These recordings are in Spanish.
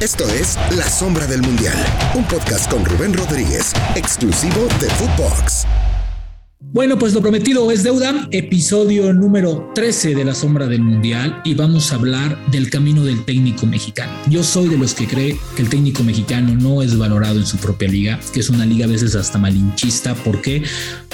Esto es La Sombra del Mundial, un podcast con Rubén Rodríguez, exclusivo de Footbox. Bueno, pues lo prometido es deuda, episodio número 13 de La Sombra del Mundial y vamos a hablar del camino del técnico mexicano. Yo soy de los que cree que el técnico mexicano no es valorado en su propia liga, que es una liga a veces hasta malinchista. ¿Por qué?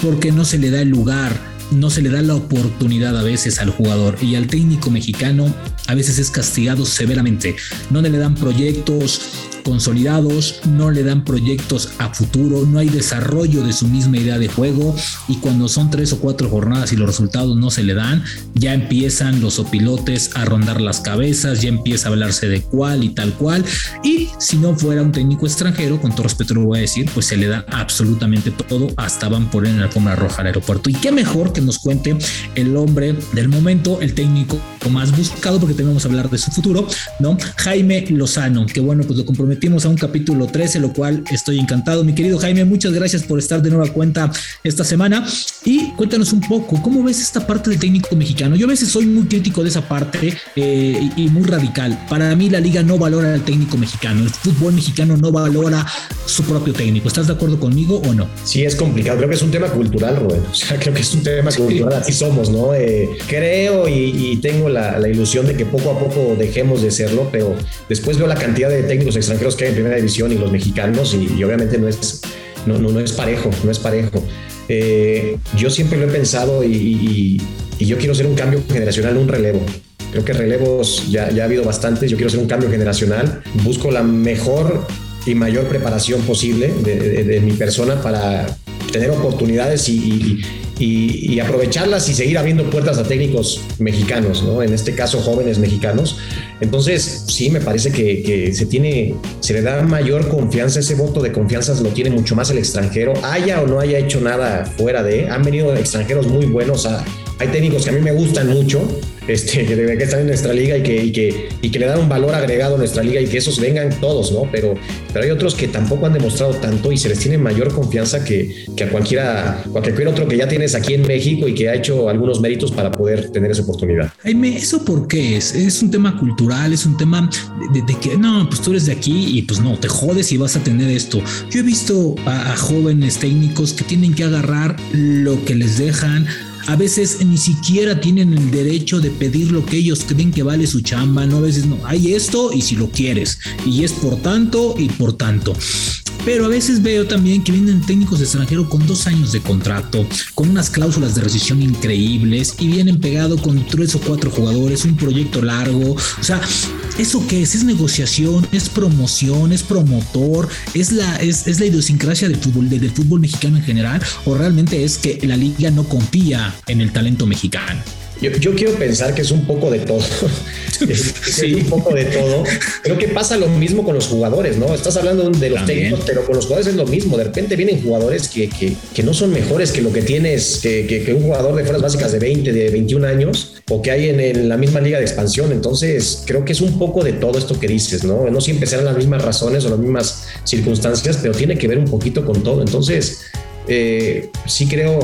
Porque no se le da el lugar no se le da la oportunidad a veces al jugador y al técnico mexicano a veces es castigado severamente. No le dan proyectos, consolidados, no le dan proyectos a futuro, no hay desarrollo de su misma idea de juego y cuando son tres o cuatro jornadas y los resultados no se le dan, ya empiezan los opilotes a rondar las cabezas, ya empieza a hablarse de cuál y tal cual y si no fuera un técnico extranjero, con todo respeto lo voy a decir, pues se le da absolutamente todo, hasta van por en la alfombra roja al aeropuerto y qué mejor que nos cuente el hombre del momento, el técnico más buscado porque tenemos que hablar de su futuro, ¿no? Jaime Lozano, que bueno, pues lo comprometo metimos a un capítulo 13, lo cual estoy encantado. Mi querido Jaime, muchas gracias por estar de nueva cuenta esta semana. Y cuéntanos un poco, ¿cómo ves esta parte del técnico mexicano? Yo a veces soy muy crítico de esa parte eh, y, muy radical. Para mí la liga no valora al técnico mexicano, el fútbol mexicano no valora su propio técnico. ¿Estás de acuerdo conmigo o no? Sí, es complicado. Creo que es un tema cultural, Rubén. O sea, creo que es un tema cultural. Así somos, ¿no? Eh, creo y, tengo la, la ilusión de que poco a poco dejemos de serlo, pero después veo la cantidad de técnicos extranjeros que hay en primera división y los mexicanos, y, obviamente no es, no, no, no, es parejo, no es parejo. Eh, yo siempre lo he pensado y, yo quiero hacer un cambio generacional, un relevo. Creo que relevos ya, ya ha habido bastantes, yo quiero hacer un cambio generacional, busco la mejor y mayor preparación posible de, de mi persona para tener oportunidades y, y, aprovecharlas y seguir abriendo puertas a técnicos mexicanos, ¿no? En este caso, jóvenes mexicanos. Entonces, sí, me parece que, se tiene, se le da mayor confianza, ese voto de confianza lo tiene mucho más el extranjero, haya o no haya hecho nada fuera de, han venido extranjeros muy buenos, hay técnicos que a mí me gustan mucho, este, que, que están en nuestra liga y que, y que, y que le dan un valor agregado a nuestra liga y que esos vengan todos, ¿no? Pero, pero hay otros que tampoco han demostrado tanto y se les tiene mayor confianza que, que a cualquiera, cualquier otro que ya tienes aquí en México y que ha hecho algunos méritos para poder tener esa oportunidad. Jaime, ¿eso por qué es? ¿Es un tema cultural? ¿Es un tema de, que no, pues tú eres de aquí y pues no, te jodes y vas a tener esto? Yo he visto a jóvenes técnicos que tienen que agarrar lo que les dejan a veces ni siquiera tienen el derecho de pedir lo que ellos creen que vale su chamba, ¿no? A veces no, hay esto y si lo quieres, y es por tanto y por tanto. Pero a veces veo también que vienen técnicos extranjeros con dos años de contrato, con unas cláusulas de rescisión increíbles y vienen pegado con tres o cuatro jugadores, un proyecto largo. O sea, ¿eso qué es? ¿Es negociación? ¿Es promoción? ¿Es promotor? ¿Es la, es, la idiosincrasia del fútbol, del fútbol mexicano en general? ¿O realmente es que la liga no confía en el talento mexicano? Yo, quiero pensar que es un poco de todo. sí. un poco de todo. Creo que pasa lo mismo con los jugadores, ¿no? Estás hablando de los técnicos, pero con los jugadores es lo mismo. De repente vienen jugadores que, que, no son mejores que lo que tienes, que, que, un jugador de fuerzas básicas de 20, de 21 años, o que hay en, la misma liga de expansión. Entonces, creo que es un poco de todo esto que dices, ¿no? No siempre serán las mismas razones o las mismas circunstancias, pero tiene que ver un poquito con todo. Entonces, eh, sí creo,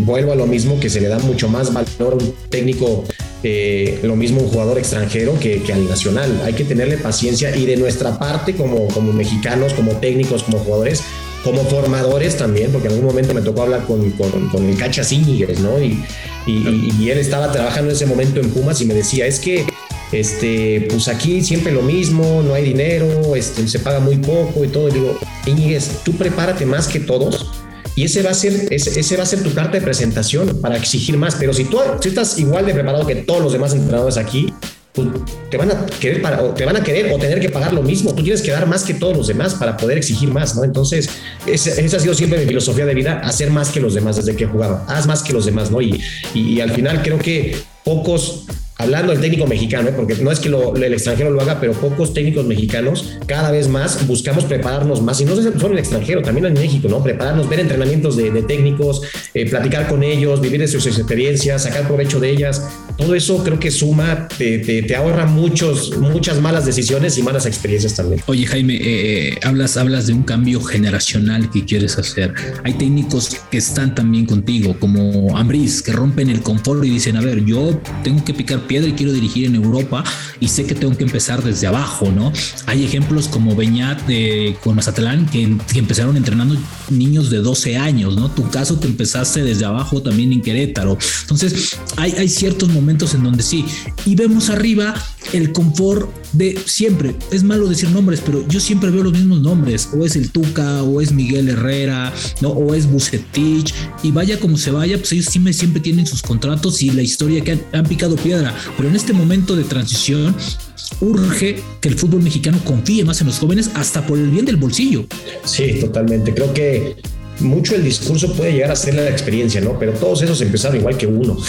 vuelvo a lo mismo, que se le da mucho más valor a un técnico, eh, lo mismo un jugador extranjero que, al nacional. Hay que tenerle paciencia y de nuestra parte como, como mexicanos, como técnicos, como jugadores, como formadores también, porque en algún momento me tocó hablar con, con, el Cacha Zíñiguez, ¿no? Y, y, él estaba trabajando en ese momento en Pumas y me decía, es que este, pues aquí siempre lo mismo, no hay dinero, este, se paga muy poco y todo. Y digo, Íñiguez, tú prepárate más que todos y ese va a ser, ese, va a ser tu carta de presentación para exigir más. Pero si tú, estás igual de preparado que todos los demás entrenadores aquí, pues te van a querer o te van a querer o tener que pagar lo mismo. Tú tienes que dar más que todos los demás para poder exigir más, ¿no? Entonces, esa, ha sido siempre mi filosofía de vida, hacer más que los demás desde que he jugado. Haz más que los demás, ¿no? Y, y al final creo que pocos hablando del técnico mexicano, ¿eh? porque no es que el extranjero lo haga, pero pocos técnicos mexicanos cada vez más buscamos prepararnos más, y no solo en el extranjero, también en México, ¿no? Prepararnos, ver entrenamientos de, técnicos, eh, platicar con ellos, vivir de sus experiencias, sacar provecho de ellas. Todo eso creo que suma, te, te, ahorra muchos, muchas malas decisiones y malas experiencias también. Oye, Jaime, eh, hablas, hablas de un cambio generacional que quieres hacer. Hay técnicos que están también contigo, como Ambris, que rompen el confort y dicen, a ver, yo tengo que picar piedra y quiero dirigir en Europa y sé que tengo que empezar desde abajo, ¿no? Hay ejemplos como Beñat de, con Mazatlán que, que, empezaron entrenando niños de 12 años, ¿no? Tu caso que empezaste desde abajo también en Querétaro. Entonces, hay, hay ciertos momentos en donde sí. Y vemos arriba el confort de siempre. Es malo decir nombres, pero yo siempre veo los mismos nombres. O es el Tuca, o es Miguel Herrera, ¿no? o es Bucetich. Y vaya como se vaya, pues ellos siempre, siempre tienen sus contratos y la historia que han, picado piedra. Pero en este momento de transición, urge que el fútbol mexicano confíe más en los jóvenes hasta por el bien del bolsillo. Sí, totalmente. Creo que mucho el discurso puede llegar a ser la experiencia, ¿no? Pero todos esos empezaron igual que uno.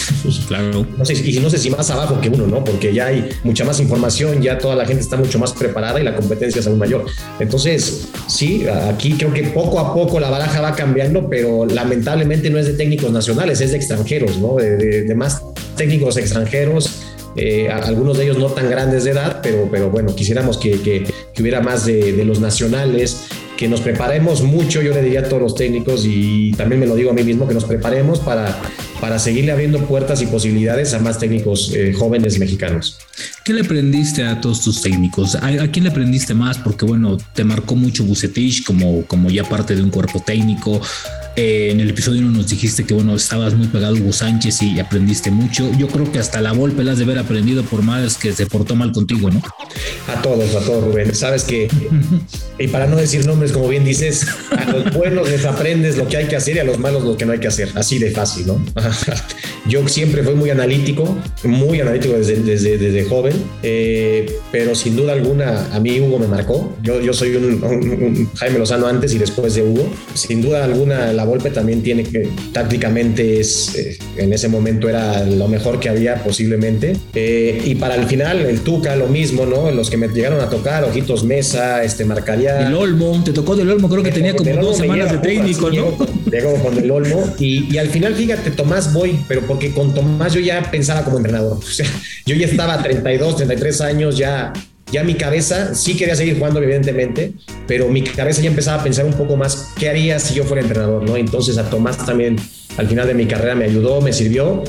Claro. No sé, y no sé si más abajo que uno, ¿no? Porque ya hay mucha más información, ya toda la gente está mucho más preparada y la competencia es aún mayor. Entonces, sí, aquí creo que poco a poco la baraja va cambiando, pero lamentablemente no es de técnicos nacionales, es de extranjeros, ¿no? De, más técnicos extranjeros. Eh, algunos de ellos no tan grandes de edad, pero, pero bueno, quisiéramos que, que, hubiera más de, los nacionales que nos preparemos mucho, yo le diría a todos los técnicos y también me lo digo a mí mismo, que nos preparemos para, para seguirle abriendo puertas y posibilidades a más técnicos eh, jóvenes mexicanos. ¿Qué le aprendiste a todos tus técnicos? ¿A, quién le aprendiste más? Porque bueno, te marcó mucho Bucetich como, como ya parte de un cuerpo técnico. Eh, en el episodio 1 nos dijiste que bueno, estabas muy pegado a Hugo Sánchez y aprendiste mucho. Yo creo que hasta la Volpe la has de haber aprendido por más que se portó mal contigo, ¿no? A todos, a todos, Rubén. Sabes que, y para no decir nombres, como bien dices, a los buenos les aprendes lo que hay que hacer y a los malos lo que no hay que hacer. Así de fácil, ¿no? Yo siempre fui muy analítico, muy analítico desde, desde, desde joven, eh, pero sin duda alguna a mí Hugo me marcó. Yo, yo soy un, Jaime Lozano antes y después de Hugo. Sin duda alguna la Volpe también tiene que, tácticamente es, eh, en ese momento era lo mejor que había posiblemente. Eh, y para el final el Tuca lo mismo, ¿no? Los que me llegaron a tocar, Ojitos Mesa, este Marcaría. El Olmo, te tocó del Olmo, creo que tenía como dos semanas de técnico, ¿no? Llegó, con el Olmo y, y, al final, fíjate, Tomás voy, pero porque con Tomás yo ya pensaba como entrenador. O sea, yo ya estaba a 32, 33 años, ya, ya mi cabeza, sí quería seguir jugando, evidentemente, pero mi cabeza ya empezaba a pensar un poco más qué haría si yo fuera entrenador, ¿no? Entonces a Tomás también al final de mi carrera me ayudó, me sirvió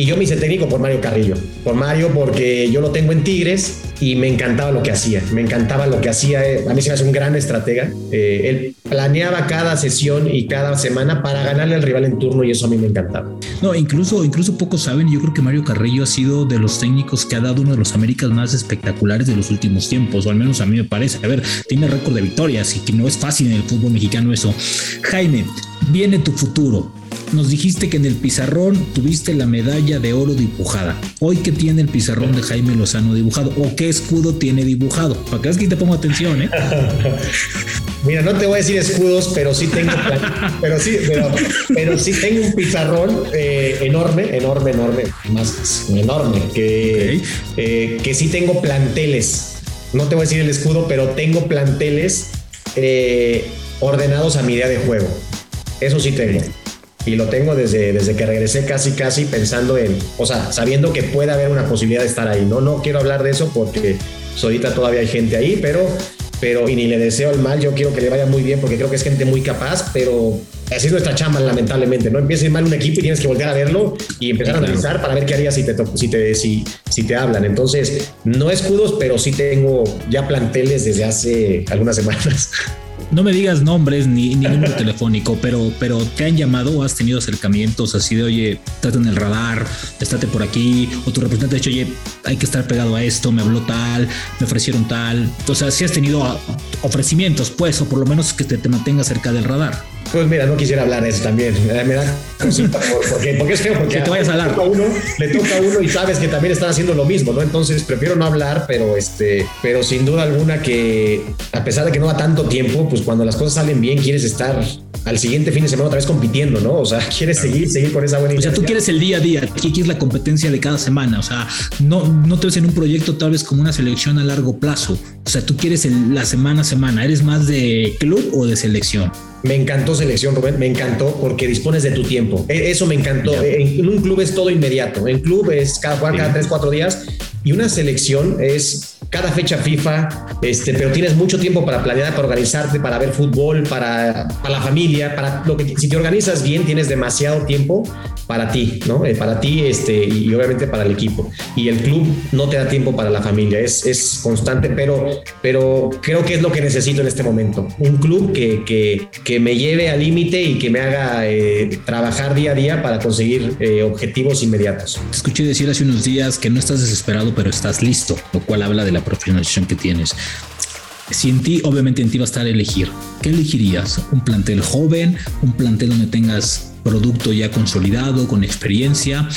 y yo me hice técnico por Mario Carrillo. Por Mario porque yo lo tengo en Tigres y me encantaba lo que hacía. Me encantaba lo que hacía. A mí se me hace un gran estratega. Eh, él planeaba cada sesión y cada semana para ganarle al rival en turno y eso a mí me encantaba. No, incluso, incluso pocos saben, yo creo que Mario Carrillo ha sido de los técnicos que ha dado uno de los Américas más espectaculares de los últimos tiempos, o al menos a mí me parece. A ver, tiene récord de victorias y que no es fácil en el fútbol mexicano eso. Jaime, viene tu futuro nos dijiste que en el pizarrón tuviste la medalla de oro dibujada. Hoy, ¿qué tiene el pizarrón de Jaime Lozano dibujado? ¿O qué escudo tiene dibujado? Para que es que te pongo atención, ¿eh? Mira, no te voy a decir escudos, pero sí tengo, pero sí, pero, sí tengo un pizarrón eh, enorme, enorme, enorme, más enorme, que, eh, que sí tengo planteles. No te voy a decir el escudo, pero tengo planteles eh, ordenados a mi idea de juego. Eso sí tengo y lo tengo desde, desde que regresé casi casi pensando en, o sea, sabiendo que puede haber una posibilidad de estar ahí. No, no quiero hablar de eso porque pues, ahorita todavía hay gente ahí, pero, pero y ni le deseo el mal, yo quiero que le vaya muy bien porque creo que es gente muy capaz, pero así es nuestra chamba lamentablemente, ¿no? Empieza a ir mal un equipo y tienes que volver a verlo y empezar a analizar para ver qué harías si te, si te, si, si te hablan. Entonces, no escudos, pero sí tengo ya planteles desde hace algunas semanas. no me digas nombres ni, número telefónico, pero, pero te han llamado o has tenido acercamientos así de, oye, estate en el radar, estate por aquí, o tu representante ha dicho, oye, hay que estar pegado a esto, me habló tal, me ofrecieron tal. O sea, si has tenido ofrecimientos, pues, o por lo menos que te, te mantengas cerca del radar. Pues mira, no quisiera hablar de eso también. Me da porque, porque es feo, porque que te vayas a hablar. Uno, le toca a uno y sabes que también están haciendo lo mismo, ¿no? Entonces prefiero no hablar, pero este, pero sin duda alguna que a pesar de que no va tanto tiempo, pues cuando las cosas salen bien, quieres estar al siguiente fin de semana otra vez compitiendo, ¿no? O sea, quieres seguir, seguir con esa buena O sea, tú quieres el día a día, quieres la competencia de cada semana, o sea, no, no te ves en un proyecto tal vez como una selección a largo plazo, o sea, tú quieres la semana a semana, ¿eres más de club o de selección? Me encantó selección, Rubén, me encantó porque dispones de tu tiempo. E, eso me encantó. En un club es todo inmediato. En club es cada cada tres, cuatro días y una selección es cada fecha FIFA, este, pero tienes mucho tiempo para planear, para organizarte, para ver fútbol, para, para la familia, para lo que si te organizas bien tienes demasiado tiempo para ti, ¿no? Eh, para ti este, y obviamente para el equipo. Y el club no te da tiempo para la familia, es, es constante, pero, pero creo que es lo que necesito en este momento. Un club que, que, que me lleve al límite y que me haga eh, trabajar día a día para conseguir eh, objetivos inmediatos. Te escuché decir hace unos días que no estás desesperado, pero estás listo, lo cual habla de la profesionalización que tienes si en ti, obviamente en ti va a estar elegir, ¿qué elegirías? ¿Un plantel joven? ¿Un plantel donde tengas producto ya consolidado, con experiencia?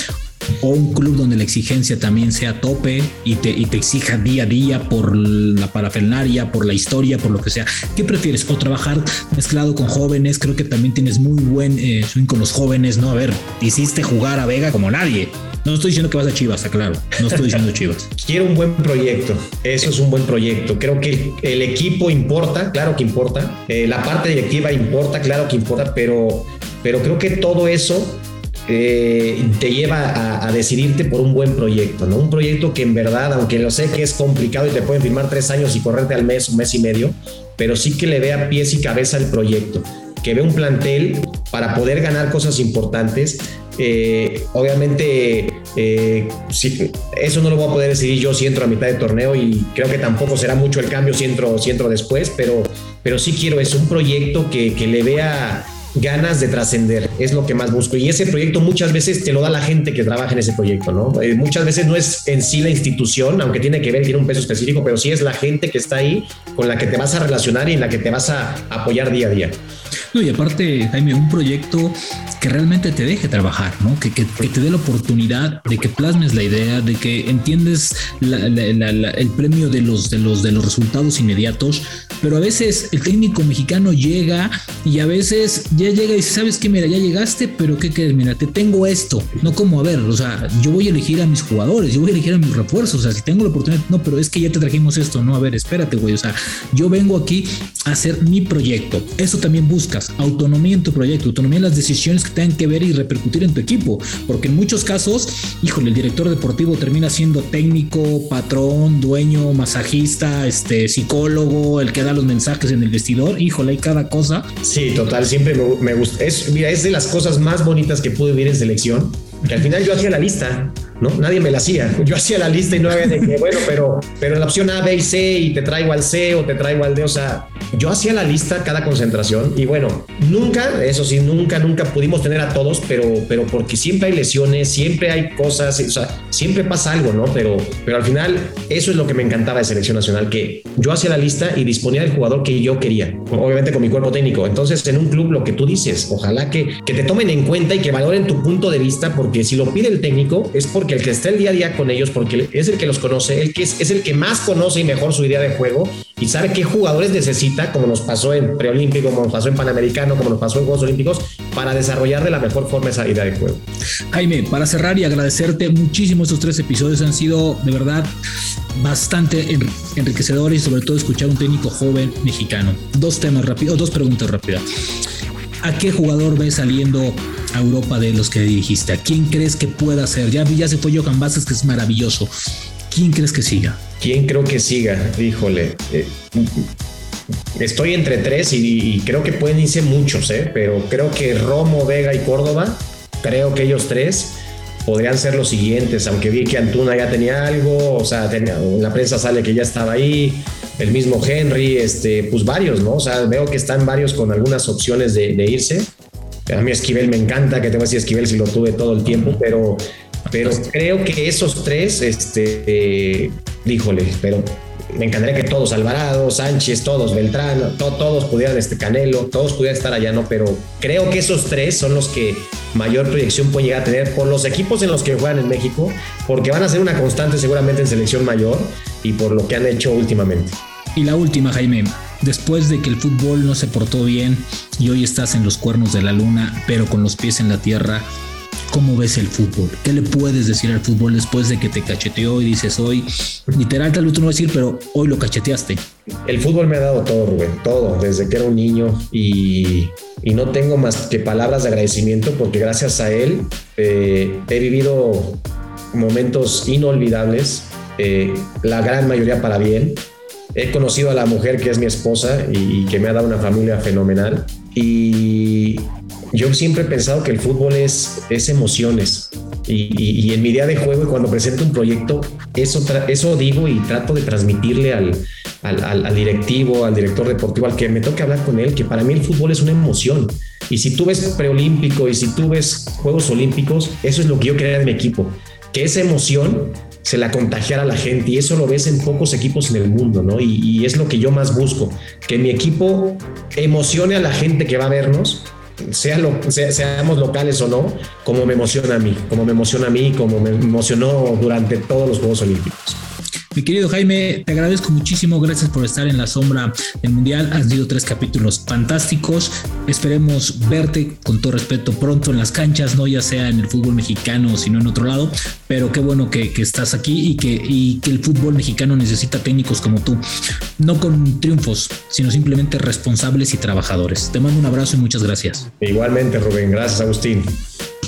o un club donde la exigencia también sea tope y te, y te exija día a día por la parafernalia, por la historia, por lo que sea. ¿Qué prefieres? O trabajar mezclado con jóvenes, creo que también tienes muy buen eh, swing con los jóvenes, ¿no? A ver, hiciste jugar a Vega como nadie. No estoy diciendo que vas a Chivas, claro. No estoy diciendo Chivas. Quiero un buen proyecto. Eso es un buen proyecto. Creo que el equipo importa, claro que importa. Eh, la parte directiva importa, claro que importa, pero, pero creo que todo eso eh, te lleva a, decidirte por un buen proyecto, ¿no? Un proyecto que en verdad, aunque lo sé que es complicado y te pueden firmar tres años y correrte al mes, un mes y medio, pero sí que le vea pies y cabeza al proyecto, que vea un plantel para poder ganar cosas importantes, eh, obviamente, eh, eso no lo voy a poder decidir yo si entro a mitad de torneo y creo que tampoco será mucho el cambio si entro, si entro después, pero, pero sí quiero es un proyecto que, que le vea ganas de trascender, es lo que más busco. Y ese proyecto muchas veces te lo da la gente que trabaja en ese proyecto, ¿no? Eh, muchas veces no es en sí la institución, aunque tiene que ver, tiene un peso específico, pero sí es la gente que está ahí con la que te vas a relacionar y en la que te vas a apoyar día a día. No, y aparte, Jaime, un proyecto que realmente te deje trabajar, ¿no? Que, que, te dé la oportunidad de que plasmes la idea, de que entiendes el premio de los, de, los, de los resultados inmediatos, pero a veces el técnico mexicano llega y a veces ya llega y dice, ¿sabes qué? Mira, ya llegaste, pero ¿qué crees? Mira, te tengo esto. No como, a ver, o sea, yo voy a elegir a mis jugadores, yo voy a elegir a mis refuerzos, o sea, si tengo la oportunidad, no, pero es que ya te trajimos esto, no, a ver, espérate, güey, o sea, yo vengo aquí a hacer mi proyecto. Eso también buscas autonomía en tu proyecto, autonomía en las decisiones que tengan que ver y repercutir en tu equipo, porque en muchos casos, híjole, el director deportivo termina siendo técnico, patrón, dueño, masajista, este, psicólogo, el que da los mensajes en el vestidor, híjole, hay cada cosa. Sí, total, siempre me, gusta. Es, es de las cosas más bonitas que pude vivir en selección, que al final yo hacía la lista ¿no? Nadie me la hacía. Yo hacía la lista y no había de que, bueno, pero, pero la opción A, B y C y te traigo al C o te traigo al D, o sea, yo hacía la lista cada concentración y bueno, nunca, eso sí, nunca, nunca pudimos tener a todos, pero, pero porque siempre hay lesiones, siempre hay cosas, o sea, siempre pasa algo, ¿no? Pero, pero al final, eso es lo que me encantaba de selección nacional, que yo hacía la lista y disponía del jugador que yo quería, obviamente con mi cuerpo técnico. Entonces, en un club, lo que tú dices, ojalá que, que te tomen en cuenta y que valoren tu punto de vista, porque si lo pide el técnico, es porque el que está el día a día con ellos, porque es el que los conoce, el que es, es el que más conoce y mejor su idea de juego y sabe qué jugadores necesita, como nos pasó en preolímpico, como nos pasó en Panamericano, como nos pasó en Juegos Olímpicos, para desarrollar de la mejor forma esa idea de juego. Jaime, para cerrar y agradecerte muchísimo estos tres episodios, han sido de verdad bastante enriquecedores y sobre todo escuchar un técnico joven mexicano. Dos temas rápidos, dos preguntas rápidas. ¿A qué jugador ves saliendo a Europa de los que dirigiste? ¿A quién crees que pueda ser? Ya, ya se fue Johan Vázquez, que es maravilloso. ¿Quién crees que siga? ¿Quién creo que siga? Híjole. Eh, estoy entre tres y, creo que pueden irse muchos, ¿eh? pero creo que Romo, Vega y Córdoba, creo que ellos tres podrían ser los siguientes, aunque vi que Antuna ya tenía algo, o sea, la prensa sale que ya estaba ahí, el mismo Henry, este, pues varios, ¿no? O sea, veo que están varios con algunas opciones de, irse. A mí Esquivel me encanta, que te voy a decir Esquivel si lo tuve todo el tiempo, pero pero creo que esos tres, este, eh, díjole, pero me encantaría que todos, Alvarado, Sánchez, todos, Beltrán, todos pudieran, este Canelo, todos pudieran estar allá, ¿no? Pero creo que esos tres son los que mayor proyección pueden llegar a tener por los equipos en los que juegan en México, porque van a ser una constante seguramente en selección mayor y por lo que han hecho últimamente. Y la última, Jaime, después de que el fútbol no se portó bien y hoy estás en los cuernos de la luna, pero con los pies en la tierra, ¿Cómo ves el fútbol? ¿Qué le puedes decir al fútbol después de que te cacheteó y dices hoy, literal tal vez tú no vas a decir, pero hoy lo cacheteaste? El fútbol me ha dado todo, Rubén, todo, desde que era un niño y, y no tengo más que palabras de agradecimiento porque gracias a él eh, he vivido momentos inolvidables, eh, la gran mayoría para bien. He conocido a la mujer que es mi esposa y que me ha dado una familia fenomenal. Y yo siempre he pensado que el fútbol es, es emociones. Y, en mi día de juego y cuando presento un proyecto, eso, eso digo y trato de transmitirle al, al, directivo, al director deportivo, al que me toque hablar con él, que para mí el fútbol es una emoción. Y si tú ves preolímpico y si tú ves Juegos Olímpicos, eso es lo que yo quería en mi equipo, que esa emoción se la contagiara a la gente y eso lo ves en pocos equipos en el mundo, ¿no? Y es lo que yo más busco, que mi equipo emocione a la gente que va a vernos sea lo, seamos locales o no, como me emociona a mí, como me emociona a mí, como me emocionó durante todos los Juegos Olímpicos. Mi querido Jaime, te agradezco muchísimo. Gracias por estar en la sombra del Mundial. Has sido tres capítulos fantásticos. Esperemos verte con todo respeto pronto en las canchas, no ya sea en el fútbol mexicano, sino en otro lado. Pero qué bueno que, estás aquí y que, y que el fútbol mexicano necesita técnicos como tú. No con triunfos, sino simplemente responsables y trabajadores. Te mando un abrazo y muchas gracias. Igualmente, Rubén. Gracias, Agustín.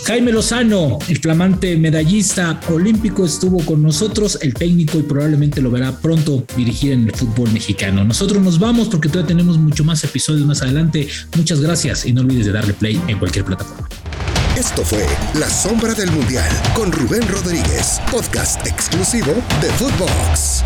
Jaime Lozano, el flamante medallista olímpico, estuvo con nosotros, el técnico, y probablemente lo verá pronto dirigir en el fútbol mexicano. Nosotros nos vamos porque todavía tenemos mucho más episodios más adelante. Muchas gracias y no olvides de darle play en cualquier plataforma. Esto fue La Sombra del Mundial con Rubén Rodríguez, podcast exclusivo de Footbox.